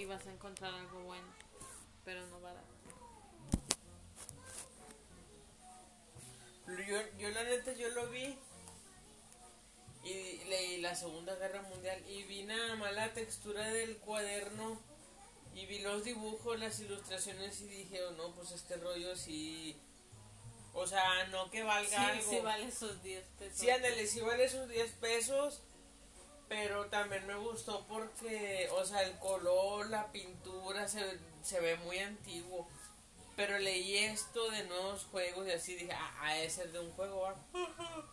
y vas a encontrar algo bueno, pero no barato. Yo, yo la neta, yo lo vi y leí la Segunda Guerra Mundial y vi nada más la textura del cuaderno y vi los dibujos, las ilustraciones y dije, oh, no, pues este rollo sí... O sea, no que valga Sí, algo. sí vale sus 10 pesos. Sí, ándale, sí vale sus 10 pesos, pero también me gustó porque, o sea, el color, la pintura se, se ve muy antiguo. Pero leí esto de nuevos juegos y así dije, ah, ah, ese es de un juego, ¿va?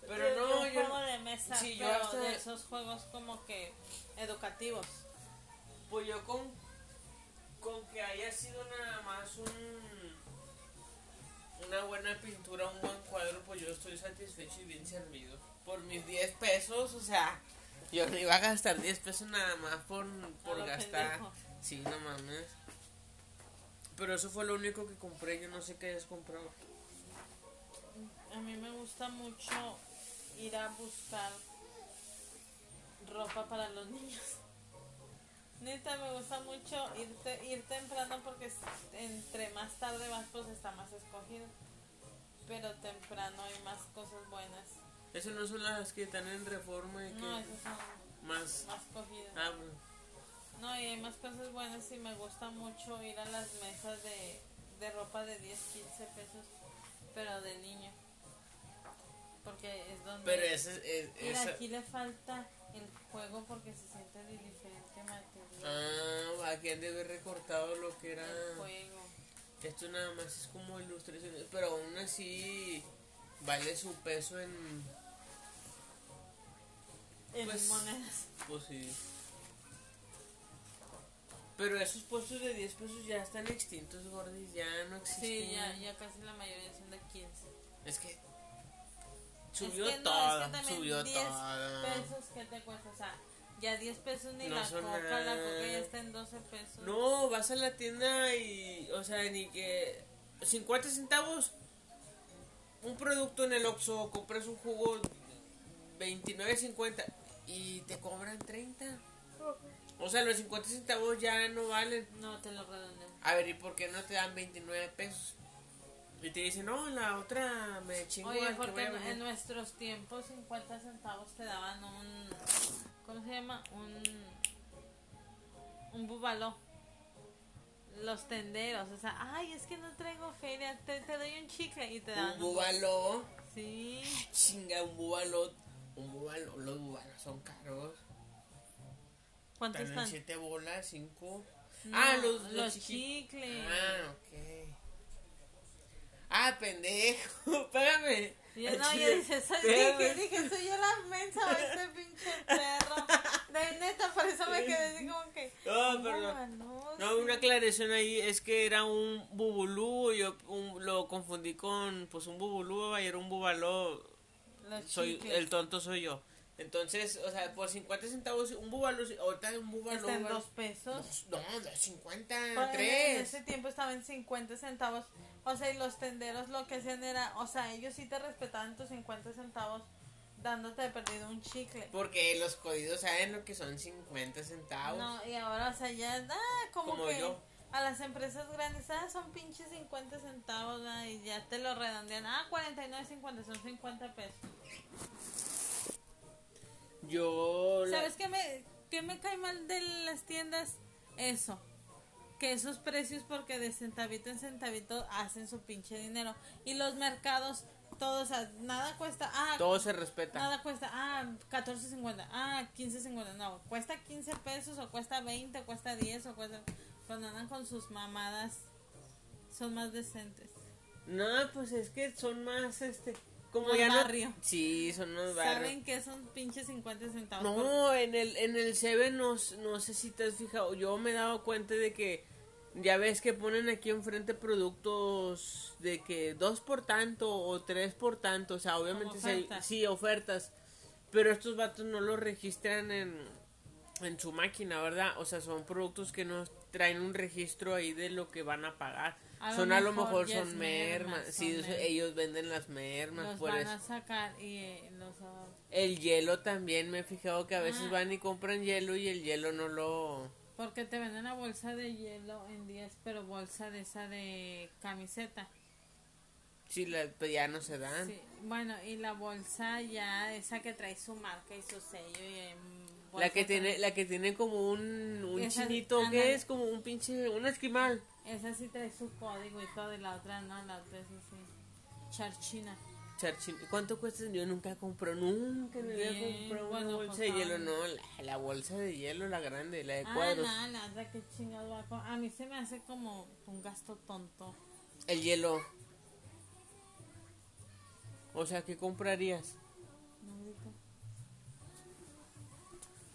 Pero De- no, de un yo... juego de mesa, Sí, yo hasta- de esos juegos como que educativos. Pues yo con, con que haya sido nada más un una buena pintura, un buen cuadro, pues yo estoy satisfecho y bien servido. Por mis 10 pesos, o sea, yo iba a gastar 10 pesos nada más por, por gastar. pendejo. Sí, no mames. Pero eso fue lo único que compré, yo no sé qué hayas comprado. A mí me gusta mucho ir a buscar ropa para los niños. Neta, me gusta mucho irte, ir temprano porque entre más tarde vas, pues está más escogido. Pero temprano hay más cosas buenas. Esas no son las que están en reforma y que No, esas son más... más cogidas. Ah, bueno. No, y hay más cosas buenas y me gusta mucho ir a las mesas de, de ropa de 10, 15 pesos, pero de niño. Porque es donde... Pero ese es... Mira, esa- aquí le falta el juego porque se siente de diferente material. Ah, aquí han de haber recortado lo que era... El juego. Esto nada más es como ilustraciones, pero aún así vale su peso en... En Pues- monedas. Pues sí. Pero esos puestos de 10 pesos ya están extintos, gordis, ya no existen. Sí, ya, ya casi la mayoría son de 15. Es que subió es que no, todo, es que también subió 10 todo. pesos, ¿qué te cuesta? O sea, ya 10 pesos ni No la coca, la nada. coca ya está en 12 pesos. No, vas a la tienda y, o sea, ni que 50 centavos un producto en el Oxxo, compras un jugo 29.50 y te cobran 30. O sea, los 50 centavos ya no valen. No, te lo redondeo. A ver, ¿y por qué no te dan 29 pesos? Y te dicen, no, la otra me chingo al Oye, que porque en, venir". en nuestros tiempos 50 centavos te daban un... ¿Cómo se llama? Un... Un bubaló. Los tenderos, o sea, ay, es que no traigo feria, te, te doy un chicle y te dan Un búbalo. Sí. Chinga, un búbalo. Un búbalo. Los búbalos son caros. ¿Cuántos Están están? 7 bolas, 5. No, ah, los, los, los chiqui- chicles. Ah, ok. Ah, pendejo. Espérame. Yo, no, yo chile. dije, soy, Espérame. dije, dije, soy yo la mensa o este pinche perro. De neta, por eso me quedé así como que. No, perdón. No, No, una aclaración ahí es que era un bubulú, yo un- lo confundí con pues un bubulú y era un bubaló, Los soy chicles. el tonto soy yo. Entonces, o sea, por 50 centavos un bubalú, ahorita un bubalú Está en dos pesos. No, de 50, Pues, En 3. ese tiempo estaba en 50 centavos. O sea, y los tenderos lo que hacían era, o sea, ellos sí te respetaban tus 50 centavos dándote de perdido un chicle. Porque los jodidos saben lo que son 50 centavos. No, y ahora, o sea, ya, ah, como, Como que yo. a las empresas grandes, ah, son pinches 50 centavos, ah, y ya te lo redondean. Ah, 49.50, son 50 pesos. Yo la- ¿Sabes qué me, qué me cae mal de las tiendas? Eso. Que esos precios, porque de centavito en centavito hacen su pinche dinero. Y los mercados, todos, o sea, nada cuesta. Ah, todo se respeta. Nada cuesta, ah, 14.50, ah, 15.50, no, cuesta 15 pesos o cuesta 20, o cuesta 10 o cuesta... Cuando andan con sus mamadas, son más decentes. No, pues es que son más este como ya no-. Sí, son más barrio. ¿Saben que son pinches 50 centavos? por- No, en el en el Seven no, no sé si te has fijado, yo me he dado cuenta de que ya ves que ponen aquí enfrente productos de que dos por tanto o tres por tanto, o sea, obviamente sí, hay- ofertas. sí, ofertas, pero estos vatos no los registran en, en su máquina, ¿verdad? O sea, son productos que no traen un registro ahí de lo que van a pagar. A son a lo mejor son merma, mermas, son sí, eso- merma. ellos venden las mermas, Los por van eso. a sacar y eh, los... ah, El hielo también me he fijado que a veces Ah. van y compran hielo y el hielo no lo... Porque te venden la bolsa de hielo en 10, pero bolsa de esa de camiseta. Sí, la, pues ya no se dan. Sí, bueno, y la bolsa ya, esa que trae su marca y su sello y en La que tiene, la que tiene como un, un Esa- chinito, que es como un pinche, un esquimal. Esa sí trae su código y todo, y la otra no, la otra es así. Charchina. Charchin. ¿Cuánto cuesta? Yo nunca compro, nunca me había comprado una bueno, bolsa pues, de hielo, no, la, la bolsa de hielo, la grande, la de Ah, cuadros. no, la otra que chingados va a A mí se me hace como un gasto tonto. El hielo. O sea, ¿qué comprarías? No.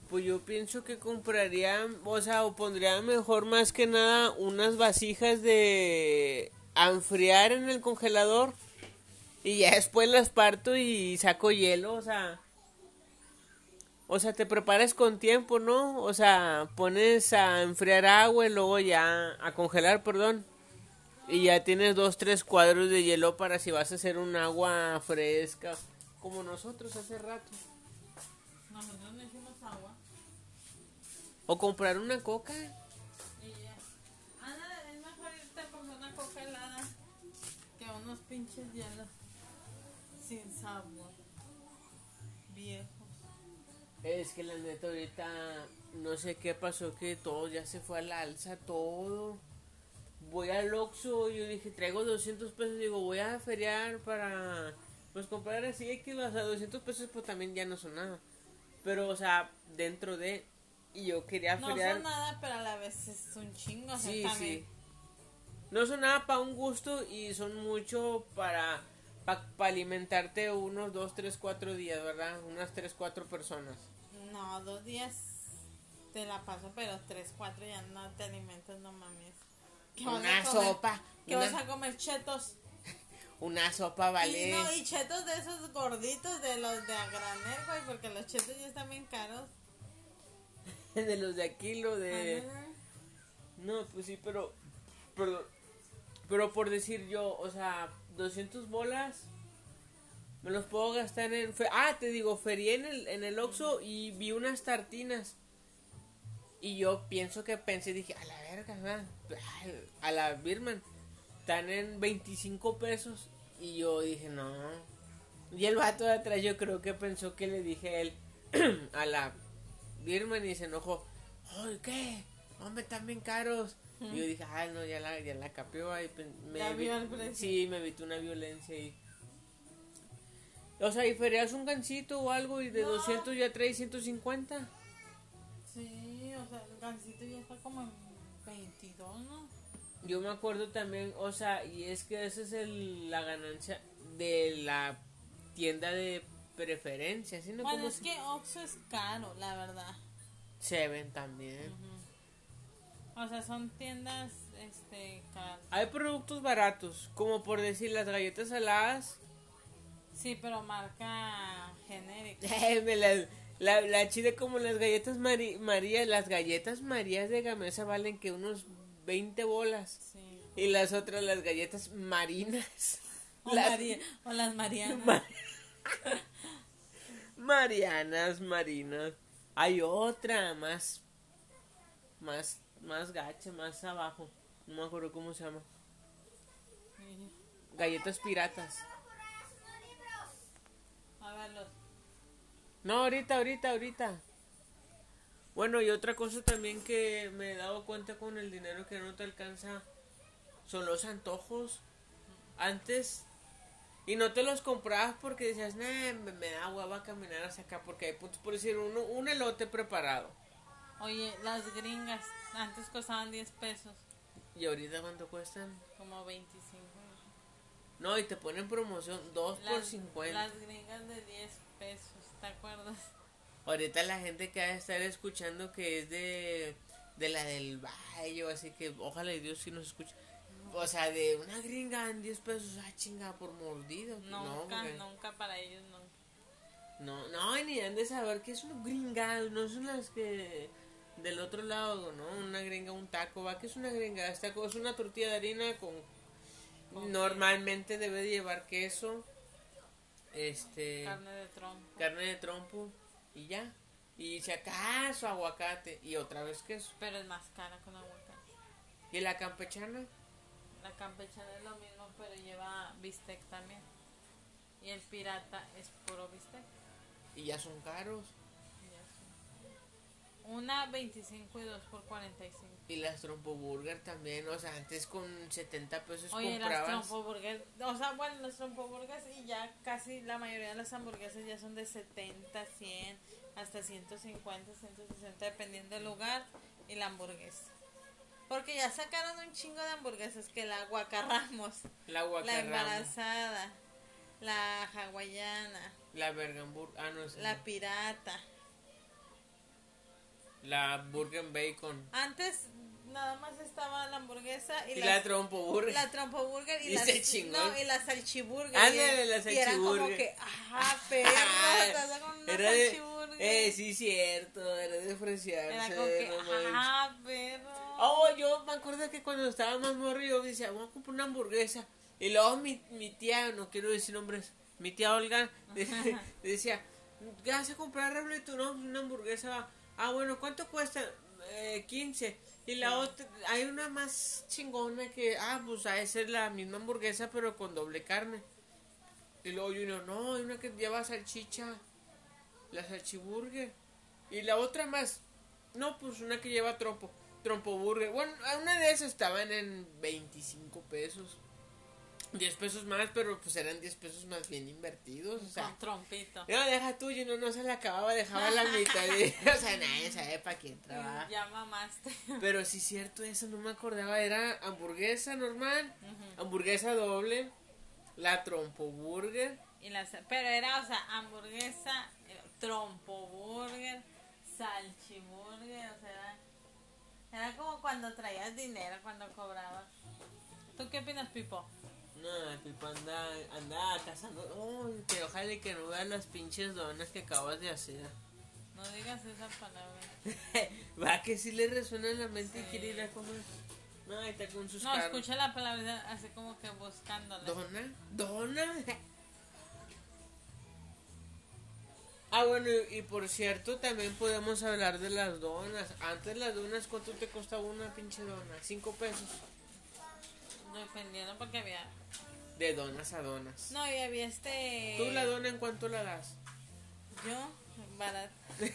Pues yo pienso que compraría, o sea, o pondría mejor más que nada unas vasijas de enfriar en el congelador y ya después las parto y saco hielo, o sea, o sea, te preparas con tiempo, ¿no? O sea, pones a enfriar agua y luego ya a congelar, perdón. Y ya tienes dos, tres cuadros de hielo para si vas a hacer un agua fresca, como nosotros hace rato. No. O comprar una coca. Y ya. Ana, es mejor irte a comprar una coca helada que unos pinches hielos sin sabor. Viejos. Es que la neta ahorita no sé qué pasó que todo ya se fue a la alza, todo. Voy al Oxxo, yo dije, traigo 200 pesos, digo, voy a feriar para pues comprar así X, o sea, 200 pesos pues también ya no son nada. Pero o sea, dentro de y yo quería No feriar. son nada, pero a la vez es un chingo. O sea, Sí, sí. No son nada para un gusto y son mucho para para alimentarte unos 2, 3, 4 días, ¿verdad? Unas 3, 4 personas. No, dos días te la paso, pero tres, cuatro ya no te alimentas, no mames. ¿Qué vas Una a comer? sopa. ¿Qué una- vas a comer? Chetos. Una sopa vale. Y, no, y chetos de esos gorditos de los de a granel, güey, porque los chetos ya están bien caros. de los de aquí, lo de. Ajá. No, pues sí, pero. Pero, pero por decir yo, o sea, 200 bolas. Me los puedo gastar en. Ah, te digo, ferié en el, en el Oxxo y vi unas tartinas. Y yo pienso que pensé, dije, a la verga, ¿verdad? a la Birman. Están en 25 pesos. Y yo dije, no. Y el vato de atrás, yo creo que pensó que le dije a él, a la Birman y se enojó. Ay, ¿qué? Hombre, están bien caros. Y yo dije, ay, no, ya la, ya la capió. ahí pen- me Ya vi-. Sí, me evitó una violencia ahí. O sea, y ferias un gancito o algo y de No. 200 ya trae 150. Sí, o sea, el gansito ya está como en 22, ¿no? Yo me acuerdo también, o sea, y es que esa es el, la ganancia de la tienda de preferencia, ¿sí? ¿No? Bueno, ¿Cómo es que Oxxo es caro, la verdad. Seven también. O sea, son tiendas, este, caras. Hay productos baratos, como por decir las galletas saladas. Sí, pero marca genérica. Las- la, la chida como las galletas Mari- María, las galletas Marías de Gamesa valen que unos 20 bolas. Sí. Y las otras, las galletas marinas. O, Las- María- o las Marianas. Ma- Marianas, marinas. Hay otra más, más, más gacha, más abajo. No me acuerdo cómo se llama. Galletas piratas. A. No, ahorita, ahorita, ahorita. Bueno, y otra cosa también que me he dado cuenta con el dinero que no te alcanza son los antojos. Antes, y no te los comprabas porque decías, nah, me, me da hueva caminar hacia acá porque hay puntos por decir uno, un elote preparado. Oye, las gringas antes costaban 10 pesos, Y ahorita cuánto cuestan. como 25. No, y te ponen promoción 2 por Las, 50. las gringas de 10 pesos, ¿te acuerdas? Ahorita la gente que va a estar escuchando que es de, de la del valle, así que ojalá Dios sí nos escuche. O sea, de una gringa en 10 pesos, ah, chinga, por mordido. no, Nunca, porque- nunca para ellos, no. no, no, ni han de saber que es una gringa, no son las que del otro lado, ¿no? Una gringa, un taco, va, que es una gringa, esta co- es una tortilla de harina con, Con normalmente debe de llevar queso, este, Carne de trompo. carne de trompo y ya. Y si acaso aguacate y otra vez queso. Pero es más cara con aguacate. ¿Y la campechana? La campechana es lo mismo, pero lleva bistec también. Y el pirata es puro bistec. Y ya son caros. Y eso. Una 25 y dos por 45. Y las trompo burger también, o sea, antes con 70 pesos Oye, las comprabas. trompo burgers, o sea, bueno, las trompo burgers y ya casi la mayoría de las hamburguesas ya son de 70, 100, hasta 150, 160, dependiendo del lugar y la hamburguesa. Porque ya sacaron un chingo de hamburguesas que la guacarramos, La embarazada, la hawaiana, la vergambur, ah no, sí. la pirata. la burger bacon Antes nada más estaba la hamburguesa y, y la, trompo burger. la trompo burger y, Y la, no, y la salchiburger. Ándale, la y era como que, ajá, perro, con una Era de, salchiburger. Eh, sí, cierto, era de ofrecerse. Era como que, no ajá, perro. Oh, yo me acuerdo que cuando estaba más morro yo decía, vamos a comprar una hamburguesa. Y luego mi, mi tía, no quiero decir nombres, mi tía Olga de- decía, ¿qué vas a comprar, tú, no, una hamburguesa. va". Ah, bueno, ¿cuánto cuesta? Eh, 15. Y la Sí. otra, hay una más chingona que, ah, pues a esa es la misma hamburguesa, pero con doble carne. Y luego yo no, no, hay una que lleva salchicha, la salchiburger. Y la otra más, no, pues una que lleva trompo, trompo burger. Bueno, una de esas estaban en 25 pesos. 10 pesos más, pero pues eran 10 pesos más bien invertidos. O sea, con trompito. no, deja tuyo, no, no se la acababa, dejaba la mitad. o sea, nadie sabe para quién trabaja. Ya mamaste. Pero sí, cierto, eso no me acordaba. Era hamburguesa normal, hamburguesa doble, la trompo burger. y la, pero era, o sea, hamburguesa, trompo burger, salchiburger, o sea, era, como cuando traías dinero, cuando cobrabas. ¿Tú qué opinas, Pipo? No, Pipo anda, anda cazando. Uy, que ojalá y que no veas las pinches donas que acabas de hacer. No digas esa palabra. Va que sí le resuena en la mente y Sí. quiere ir a comer. No, está con sus No, escucha la palabra así como que buscándola. ¿Dona? ¿Dona? Ah, bueno, y, y por cierto, también podemos hablar de las donas. Antes las donas, ¿cuánto te costaba una pinche dona? Cinco pesos. Dependiendo porque había. De donas a donas. No, y había este. ¿Tú la dona en cuánto la das? Yo, barato.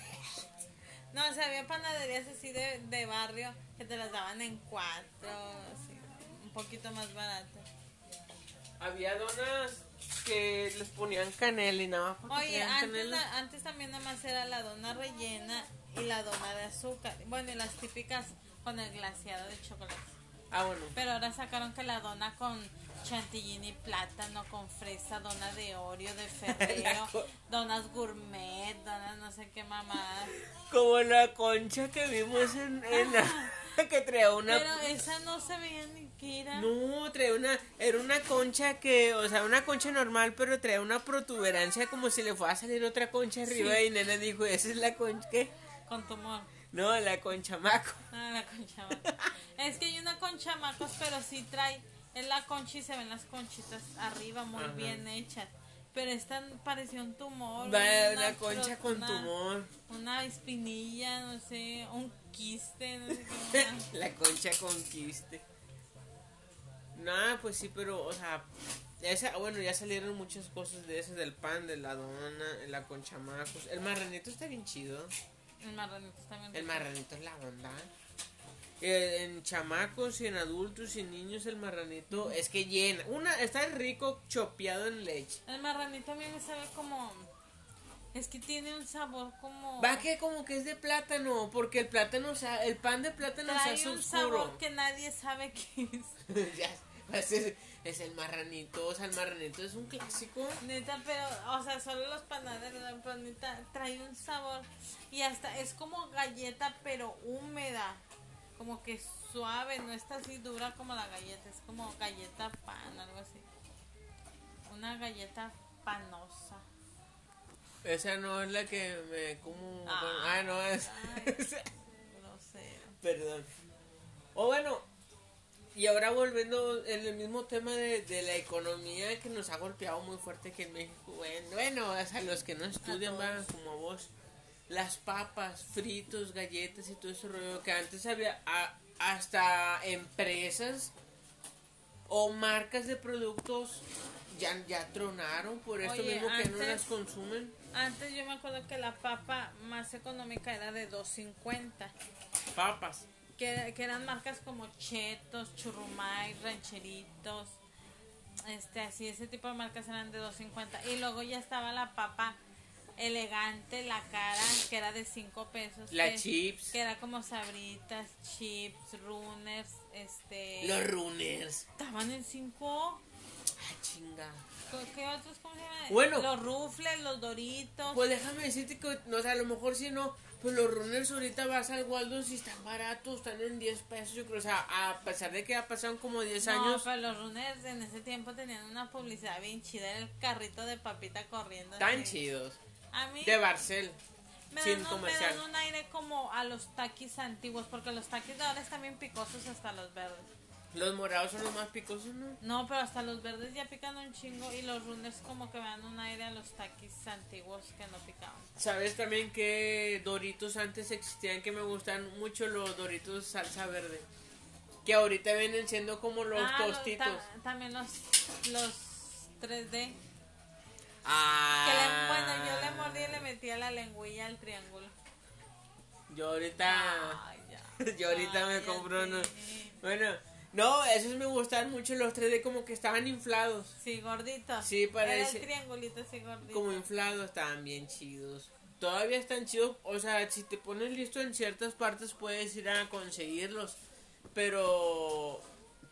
No, o sea, había panaderías así de, de barrio que te las daban en cuatro, así, un poquito más barato. Había donas que les ponían canela y nada más. Oye, antes, canela. la- antes también nada más era la dona rellena y la dona de azúcar. Bueno, y las típicas con el glaseado de chocolate. Ah, bueno. Pero ahora sacaron que la dona con chantilly y plátano, con fresa, dona de Oreo, de Ferrero, donas gourmet, donas no sé qué mamadas. Como la concha que vimos en, en la... que traía una... Pero esa no se veía ni que era. No, traía una, era una concha que, o sea, una concha normal, pero traía una protuberancia como si le fuera a salir otra concha arriba Sí. y nena dijo, esa es la concha, ¿qué? Con tumor. No, la concha maco. Ah, la concha Es que hay una concha macos, pero sí trae. Es la concha y se ven las conchitas arriba muy Ajá. bien hechas. Pero esta parecía un tumor. Una una concha con una- tumor. Una espinilla, no sé, un quiste, no sé qué. la concha con quiste. Nah, pues sí, pero, o sea, esa, bueno, ya salieron muchas cosas de esas, del pan, de la dona, la concha macos. El marranito está bien chido. El marranito también. El marranito es la onda. Eh, en chamacos y en adultos y en niños el marranito es que llena. Una, está rico chopeado en leche. El marranito a mí me sabe como. Es que tiene un sabor como. Va que como que es de plátano, porque el plátano, sa- el pan de plátano se Trae hace un oscuro. sabor que nadie sabe qué es. Ya, pues es, es el marranito, o sea, el marranito es un clásico. Neta, pero, o sea, solo los panaderos, la panita trae un sabor y hasta es como galleta, pero húmeda, como que suave, no está así dura como la galleta, es como galleta pan, algo así. Una galleta panosa. Esa no es la que me como. Ah. Ah, no es. Ay, grosero. Perdón. O bueno, y ahora volviendo en el mismo tema de, de la economía que nos ha golpeado muy fuerte aquí en México. Bueno, bueno, o sea, los que no estudian van como vos. Las papas, fritos, galletas y todo ese rollo que antes había a- hasta empresas o marcas de productos ya, ya tronaron por esto Oye, mismo que no las consumen. Antes yo me acuerdo que la papa más económica era de 2.50. Papas. Que, que eran marcas como Chetos, Churrumay, Rancheritos. Este, así, ese tipo de marcas eran de 2.50. Y luego ya estaba la papa elegante, la cara, que era de 5 pesos. La que, chips. Que era como sabritas, chips, runners, este... Los runners. Estaban en 5... Ah, chinga. ¿Qué otros? ¿Cómo se llama? Bueno. Los rufles, los doritos. Pues déjame decirte que, no, o sea, a lo mejor si no, pues los runners ahorita vas al Waldo y están baratos, están en 10 pesos, yo creo, o sea, a pesar de que ya pasaron como 10 No, años, pero los runners en ese tiempo tenían una publicidad bien chida. Era el carrito de papita corriendo. tan chidos. A mí De Barcel. me, sin dan un, me comercial. dan un aire como a los taquis antiguos. Porque los taquis de ahora están bien picosos hasta los verdes. Los morados son los más picosos, ¿no? No, pero hasta los verdes ya pican un chingo. Y los runners como que me dan un aire a los taquis antiguos que no picaban. ¿Sabes también que Doritos antes existían que me gustan mucho los Doritos salsa verde? Que ahorita vienen siendo como los Ah, los- tostitos. ta- también los, los 3D. Ah. Que le- bueno, yo le mordí y le metía la lengüilla al triángulo. Yo ahorita. Ay, ya. yo ahorita me compro unos. Bueno, no, esos me gustan mucho los 3D como que estaban inflados. Sí, gordito. Sí, parece- Era el triangulito así gordito. Como inflados, estaban bien chidos. Todavía están chidos, o sea, si te pones listo en ciertas partes puedes ir a conseguirlos. Pero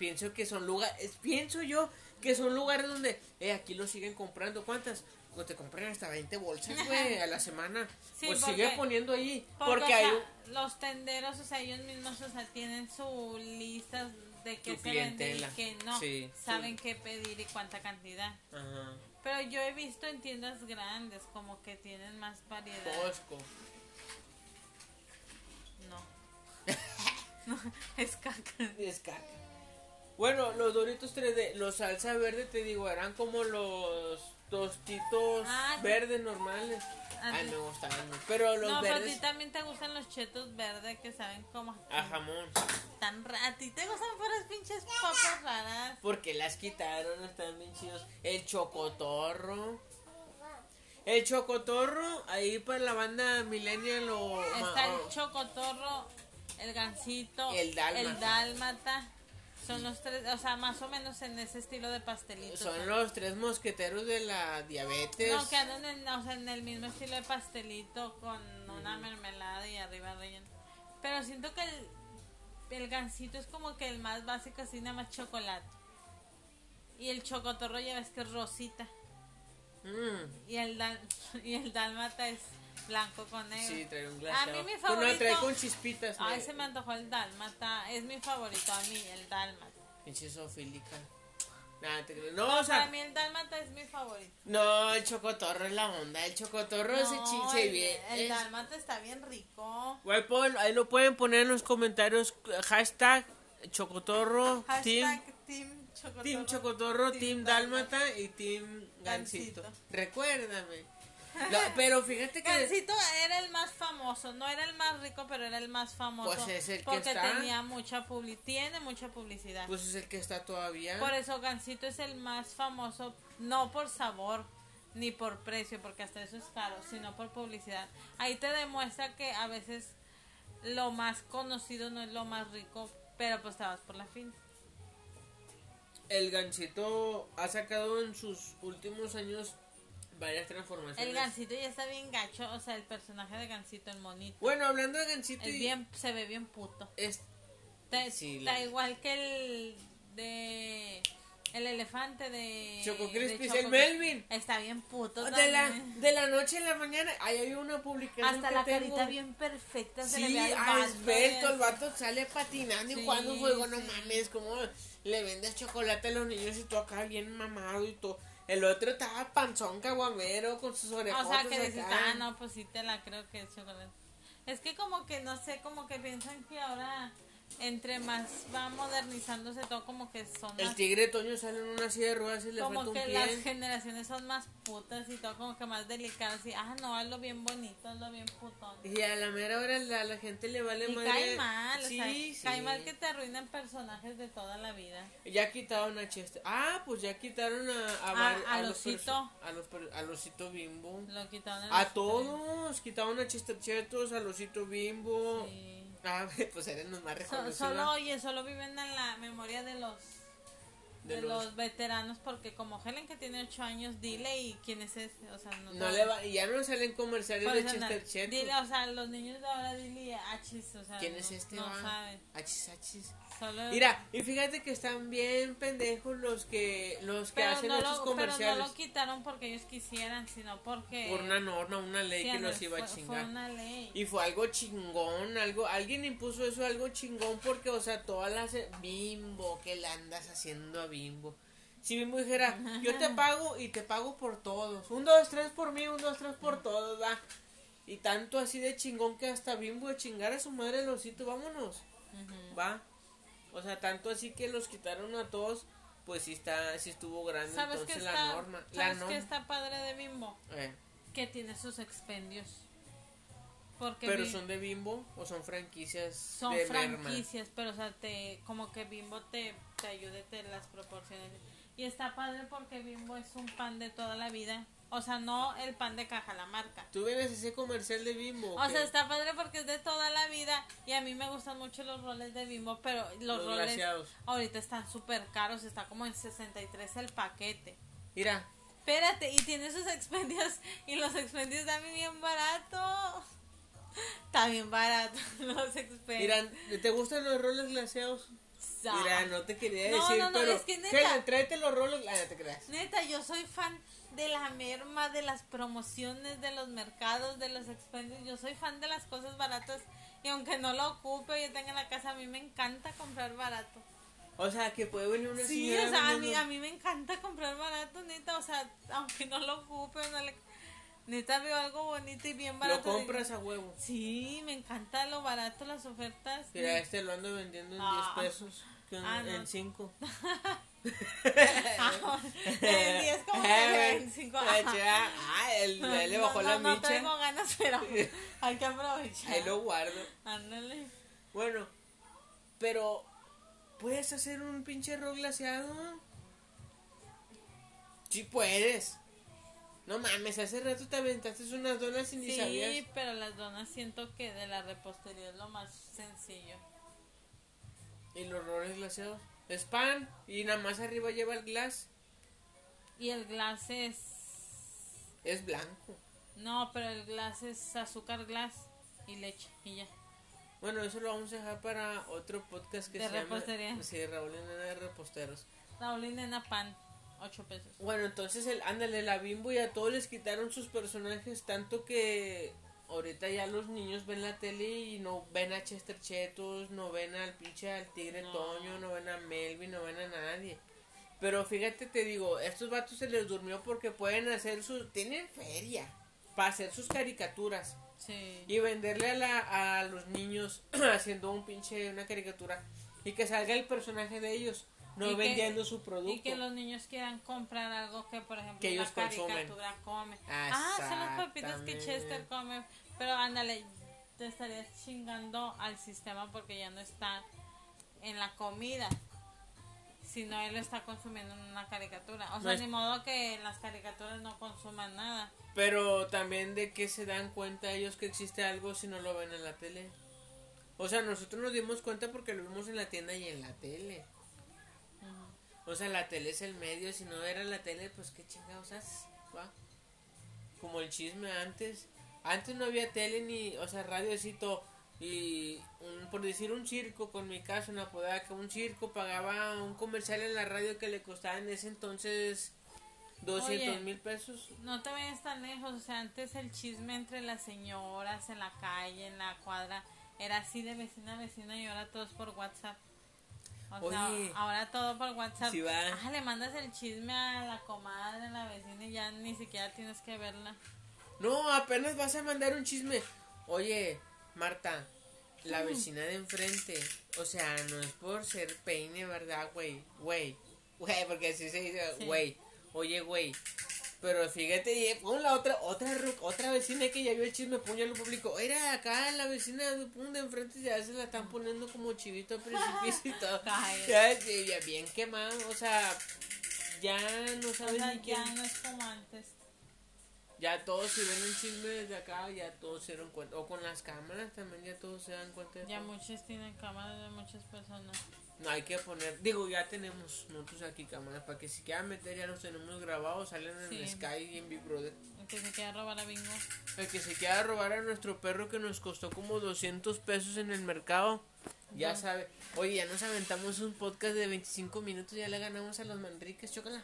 pienso que son lugares, pienso yo que son lugares donde, eh, aquí los siguen comprando. ¿Cuántas? Pues te compran hasta 20 bolsas, güey, a la semana. Sí, pues porque- sigue poniendo ahí. Porque, hay un- los tenderos, o sea, ellos mismos, o sea, tienen su lista de qué se vende y qué no. Sí, Saben qué pedir y cuánta cantidad. Ajá. Pero yo he visto en tiendas grandes como que tienen más variedad. Costco. No. no, es caca. Es caca. Bueno, los Doritos 3D, los salsa verde, te digo, eran como los tostitos Ah, sí. verdes normales. Ay, me mucho. Pero los no, pero a verdes ti también te gustan los chetos verdes que saben como a jamón. tan. ¿A ti te gustan puras pinches papas raras? Porque las quitaron, están bien chidos. El chocotorro. El chocotorro, ahí para la banda millennial o... Está el chocotorro, el gansito, El dálmata. el dálmata. Son los tres, o sea, más o menos en ese estilo de pastelitos. son los tres mosqueteros de la diabetes. No, que andan en, o sea, en el mismo estilo de pastelito con una mermelada y arriba relleno. Pero siento que el, el gansito es como que el más básico, así nada más chocolate. Y el chocotorro ya ves que es rosita. Mm, Y el, dal- y el dálmata es blanco con negro. sí, trae un A glaseado. mí mi Pues no, trae favorito- con chispitas. Ay, se me antojó el dálmata. Es mi favorito a mí, el dálmata. Pinche sofílica. Nada, te creo. No, No, o sea, para mí el dálmata es mi favorito. no, el chocotorro es la onda. El chocotorro No, chinche el, bien. el es- dálmata está bien rico. Güey, ahí lo pueden poner en los comentarios. Hashtag chocotorro, Hashtag team, Team Chocotorro. team chocotorro, Team team dálmata y team gansito. Gansito. Recuérdame. No, pero fíjate que. Gansito era el más famoso, no era el más rico, pero era el más famoso. Pues es el que porque está. tenía mucha publicidad, tiene mucha publicidad. Pues es el que está todavía. por eso Gansito es el más famoso, no por sabor ni por precio, porque hasta eso es caro, sino por publicidad. Ahí te demuestra que a veces lo más conocido no es lo más rico, pero pues te vas por la fin. El gansito ha sacado en sus últimos años varias transformaciones. El Gansito ya está bien gacho, o sea, el personaje de Gansito, el monito. Bueno, hablando de gansito Es y- bien, se ve bien puto. es- Está, Sí, está la- igual que el de el elefante de Choco Choco el Melvin. Está bien puto de la, de la noche a la mañana, ahí hay una publicación Hasta que la tengo. carita bien perfecta se le Sí, ve al esbelto, el y vato sale patinando y Sí, jugando juego, no sí. mames, como le vendes chocolate a los niños y tú acá bien mamado y todo. El otro estaba panzón caguamero con sus así. orejotas O sea, que dices, ah, no, pues sí te la creo que es chocolate. Es que como que, no sé, como que piensan que ahora entre más va modernizándose todo, como que son El más- tigre Toño sale en una silla de ruedas y le falta como un que pie. las generaciones son más putas y todo, como que más delicadas. Y, ah, no, hazlo bien bonito, hazlo bien putón. Y a la mera hora la, la gente le vale Y madre. cae mal, Sí, o sea, sí. cae mal que te arruinen personajes de toda la vida. Ya quitaron a Chester. Ah, pues ya quitaron a a, A- vari- a los Losito. perso- a los a Losito Bimbo. Lo quitaron A los- todos, quitaron a Chester Chetos, a Losito Bimbo. Sí. Ah, pues eran los más So- reconocidos. solo, oye, solo viven en la memoria de los De los- los... veteranos porque como Helen que tiene 8 años, dile y quién es ese, o sea, no, No le va, y ya no salen comerciales de Chester Chetos. Dile, o sea, los niños de ahora dile achis, o sea, ¿Quién no, es este? no va? saben. Achis, achis. Solo Mira, y fíjate que están bien pendejos los que los que pero hacen esos lo, pero comerciales. no lo quitaron porque ellos quisieran, sino porque por una norma, una ley sí, que los iba a fue- chingar. Fue una ley. Y fue algo chingón, algo, alguien impuso eso algo chingón porque, o sea, todas las bimbo, ¿qué le andas haciendo a bimbo? Si Bimbo dijera, yo te pago y te pago por todos, un, dos, tres por mí, un, dos, tres por todos, va. Y tanto así de chingón que hasta Bimbo de chingar a su madre el osito, vámonos, va. O sea, tanto así que los quitaron a todos, pues sí está, sí estuvo grande ¿Sabes entonces la está, norma. La ¿sabes norma. qué está padre de Bimbo? eh, Que tiene sus expendios. Porque pero son de Bimbo o son franquicias son de merma? franquicias, pero o sea, te como que Bimbo te, te ayude, te las proporciones. Y está padre porque Bimbo es un pan de toda la vida. O sea, no el pan de caja, la marca. ¿Tú vienes ese comercial de Bimbo? O sea, está padre porque es de toda la vida y a mí me gustan mucho los roles de Bimbo, pero los, Los roles ahorita están súper caros, está como en 63 el paquete. Mira, Espérate, y tiene sus expendios y los expendios también bien barato. Está bien barato los expendios. mira, ¿te gustan los roles glaseados? Mira, no te quería No, decir, no, no, pero es que neta. Helen, tráete los roles, ah, no te creas. Neta, yo soy fan de la merma, de las promociones, de los mercados, de los expendios. Yo soy fan de las cosas baratas y aunque no lo ocupe yo tenga en la casa, a mí me encanta comprar barato. O sea, que puede venir una Sí, señora o sea, a mí, a mí me encanta comprar barato, neta, o sea, aunque no lo ocupe, no le... neta veo algo bonito y bien lo barato. digo, compras a huevo. Sí, me encanta lo barato, las ofertas. Mira, este lo ando vendiendo en Ah. 10 pesos, en, Ah, no. en 5. Ah, en 10 como que en 5 Ah, el, él le bajó no, la no, micha. No tengo ganas, pero hay que aprovechar. Ahí lo guardo. Ándale. Bueno, pero ¿puedes hacer un pinche rock glaseado? Sí puedes. No mames, hace rato te aventaste unas donas y ni Sí, sabías. pero las donas siento que de la repostería es lo más sencillo. Y los roles glaseados. Es pan y nada más arriba lleva el glass. Y el glass es... Es blanco. No, pero el glass es azúcar glass y leche y ya. Bueno, eso lo vamos a dejar para otro podcast que De se llama... repostería. Sí, Raúl y Nena de Reposteros. Raúl y nena pan, 8 pesos. Bueno, entonces el ándale, la bimbo y a todos les quitaron sus personajes tanto que ahorita ya los niños ven la tele y no ven a Chester Chetos, no ven al pinche al Tigre No. Toño, no ven a Melvin, no ven a nadie. Pero fíjate, te digo, estos vatos se les durmió porque pueden hacer sus... Tienen feria para hacer sus caricaturas Sí. y venderle a, la, a los niños haciendo un pinche, una caricatura y que salga el personaje de ellos, no Y que- vendiendo su producto. Y que los niños quieran comprar algo que, por ejemplo, Que ellos la consumen. caricatura come. Ah, son las papitas que. Chester come. Pero ándale, te estarías chingando al sistema porque ya no está en la comida. Si no, él lo está consumiendo en una caricatura. O No sea, es- ni modo que las caricaturas no consuman nada. Pero también de que se dan cuenta ellos que existe algo si no lo ven en la tele. O sea, nosotros nos dimos cuenta porque lo vimos en la tienda y en la tele. O sea, la tele es el medio, si no era la tele, pues qué chingados haces, ¿va? Como el chisme antes. Antes no había tele ni, o sea, radiocito. Y un- por decir un circo, con mi caso, una podada que un circo pagaba un comercial en la radio que le costaba en ese entonces 200 Oye. mil pesos. No te vayas tan lejos. O sea, antes el chisme entre las señoras en la calle, en la cuadra, era así de vecina a vecina y ahora todos por WhatsApp. O sea, ahora todo por WhatsApp. Va. Ah, le mandas el chisme a la comadre, a la vecina y ya ni siquiera tienes que verla. No, apenas vas a mandar un chisme. Oye, Marta, la vecina de enfrente, o sea, no es por ser peine, ¿verdad, güey? Güey, güey, porque así se dice, Sí. güey. Oye, güey. Pero fíjate, y pon la otra, otra, otra vecina que ya vio el chisme, ya lo público. Era acá la vecina de, pum, de enfrente ya se la están poniendo como chivito al precipicio y todo. Ya, ya, bien quemado, o sea, ya no O sabes sea, ni quién. ya no es como antes. Ya todos si ven un chisme desde acá, ya todos se dieron cuenta. O con las cámaras también ya todos se dan cuenta. de Ya todo. muchos tienen cámaras de muchas personas. No hay que poner, digo, ya tenemos nosotros aquí cámaras para que si quieran meter ya los tenemos grabados, salen en Sí. Sky y en Big Brother. El que se quiera robar a Bingo. El que se quiera robar a nuestro perro que nos costó como 200 pesos en el mercado, ya sabe. Oye, ya nos aventamos un podcast de 25 minutos, ya le ganamos a los Manriques, chócala.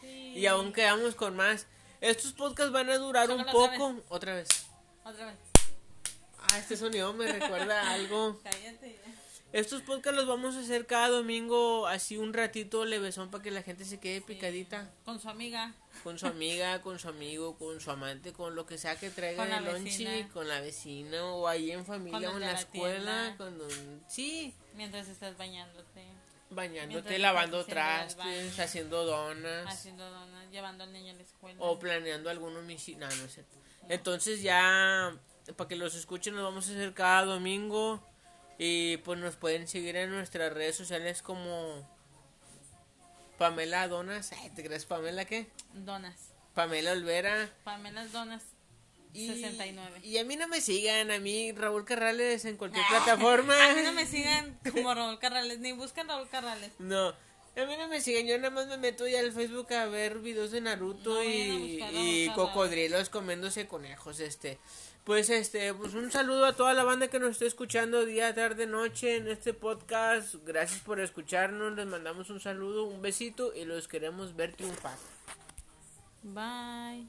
Sí. Y aún quedamos con más. Estos podcasts van a durar un poco. Otra vez. Otra vez. Ah, este sonido me recuerda a algo. Cállate. ya. Estos podcasts los vamos a hacer cada domingo, así un ratito levesón para que la gente se quede picadita. Con su amiga. Con su amiga, con su amigo, con su amante, con lo que sea que traiga Con lonche, vecina. con la vecina o ahí en familia o el en la la escuela, tienda. con don- sí, Mientras estás bañándote. Bañándote, Mientras lavando trastes, haciendo donas Haciendo donas. Llevando al niño a la escuela. o planeando algún homicidio. No, no es cierto. Entonces ya, para que los escuchen, nos vamos a hacer cada domingo y pues nos pueden seguir en nuestras redes sociales como Pamela Donas. Ay, ¿Te crees Pamela qué? Donas. Pamela Olvera. Pamelas Donas. Y, 69. Y a mí no me sigan, a mí Raúl Carrales en cualquier plataforma. A mí no me sigan como Raúl Carrales, ni buscan Raúl Carrales. No, a mí no me sigan, yo nada más me meto ya al Facebook a ver videos de Naruto No y, buscar cocodrilos comiéndose conejos, este. Pues este, pues un saludo a toda la banda que nos está escuchando día, tarde, noche en este podcast. Gracias por escucharnos, les mandamos un saludo, un besito y los queremos ver triunfar. Bye.